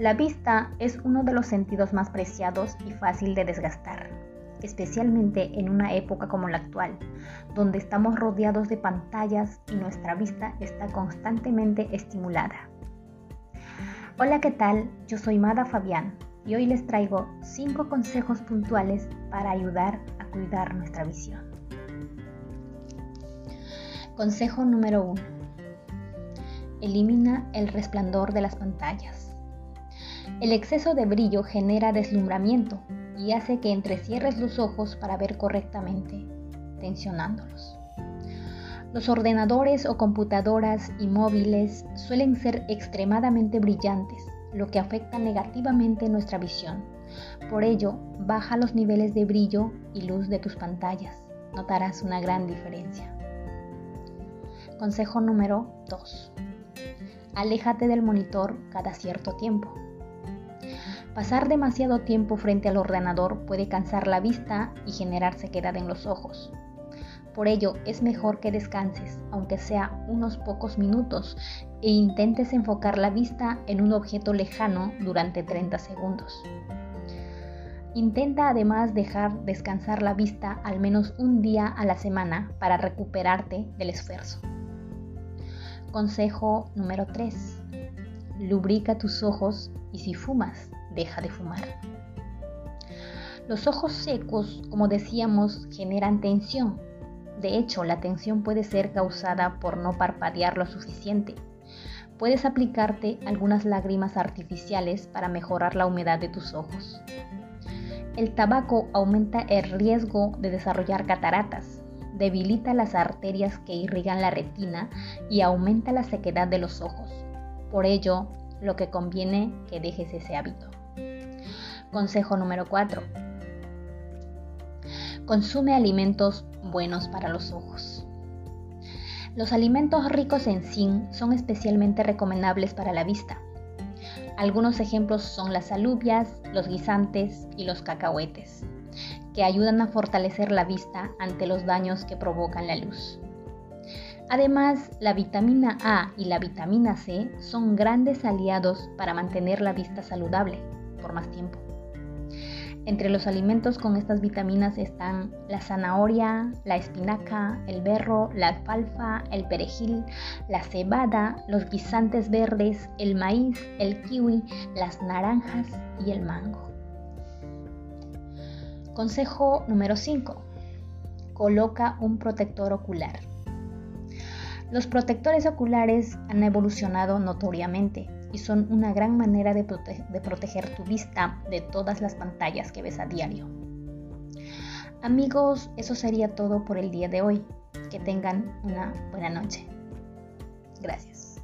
La vista es uno de los sentidos más preciados y fácil de desgastar, especialmente en una época como la actual, donde estamos rodeados de pantallas y nuestra vista está constantemente estimulada. Hola, ¿qué tal? Yo soy Mada Fabián y hoy les traigo 5 consejos puntuales para ayudar a cuidar nuestra visión. Consejo número 1. Elimina el resplandor de las pantallas. El exceso de brillo genera deslumbramiento y hace que entrecierres los ojos para ver correctamente, tensionándolos. Los ordenadores o computadoras y móviles suelen ser extremadamente brillantes, lo que afecta negativamente nuestra visión. Por ello, baja los niveles de brillo y luz de tus pantallas. Notarás una gran diferencia. Consejo número 2. Aléjate del monitor cada cierto tiempo. Pasar demasiado tiempo frente al ordenador puede cansar la vista y generar sequedad en los ojos. Por ello, es mejor que descanses, aunque sea unos pocos minutos, e intentes enfocar la vista en un objeto lejano durante 30 segundos. Intenta además dejar descansar la vista al menos un día a la semana para recuperarte del esfuerzo. Consejo número 3. Lubrica tus ojos y si fumas, deja de fumar. Los ojos secos, como decíamos, generan tensión. De hecho, la tensión puede ser causada por no parpadear lo suficiente. Puedes aplicarte algunas lágrimas artificiales para mejorar la humedad de tus ojos. El tabaco aumenta el riesgo de desarrollar cataratas, debilita las arterias que irrigan la retina y aumenta la sequedad de los ojos. Por ello, lo que conviene que dejes ese hábito. Consejo número 4. Consume alimentos buenos para los ojos. Los alimentos ricos en zinc son especialmente recomendables para la vista. Algunos ejemplos son las alubias, los guisantes y los cacahuetes, que ayudan a fortalecer la vista ante los daños que provocan la luz. Además, la vitamina A y la vitamina C son grandes aliados para mantener la vista saludable por más tiempo. Entre los alimentos con estas vitaminas están la zanahoria, la espinaca, el berro, la alfalfa, el perejil, la cebada, los guisantes verdes, el maíz, el kiwi, las naranjas y el mango. Consejo número 5. Coloca un protector ocular. Los protectores oculares han evolucionado notoriamente y son una gran manera de, proteger tu vista de todas las pantallas que ves a diario. Amigos, eso sería todo por el día de hoy. Que tengan una buena noche. Gracias.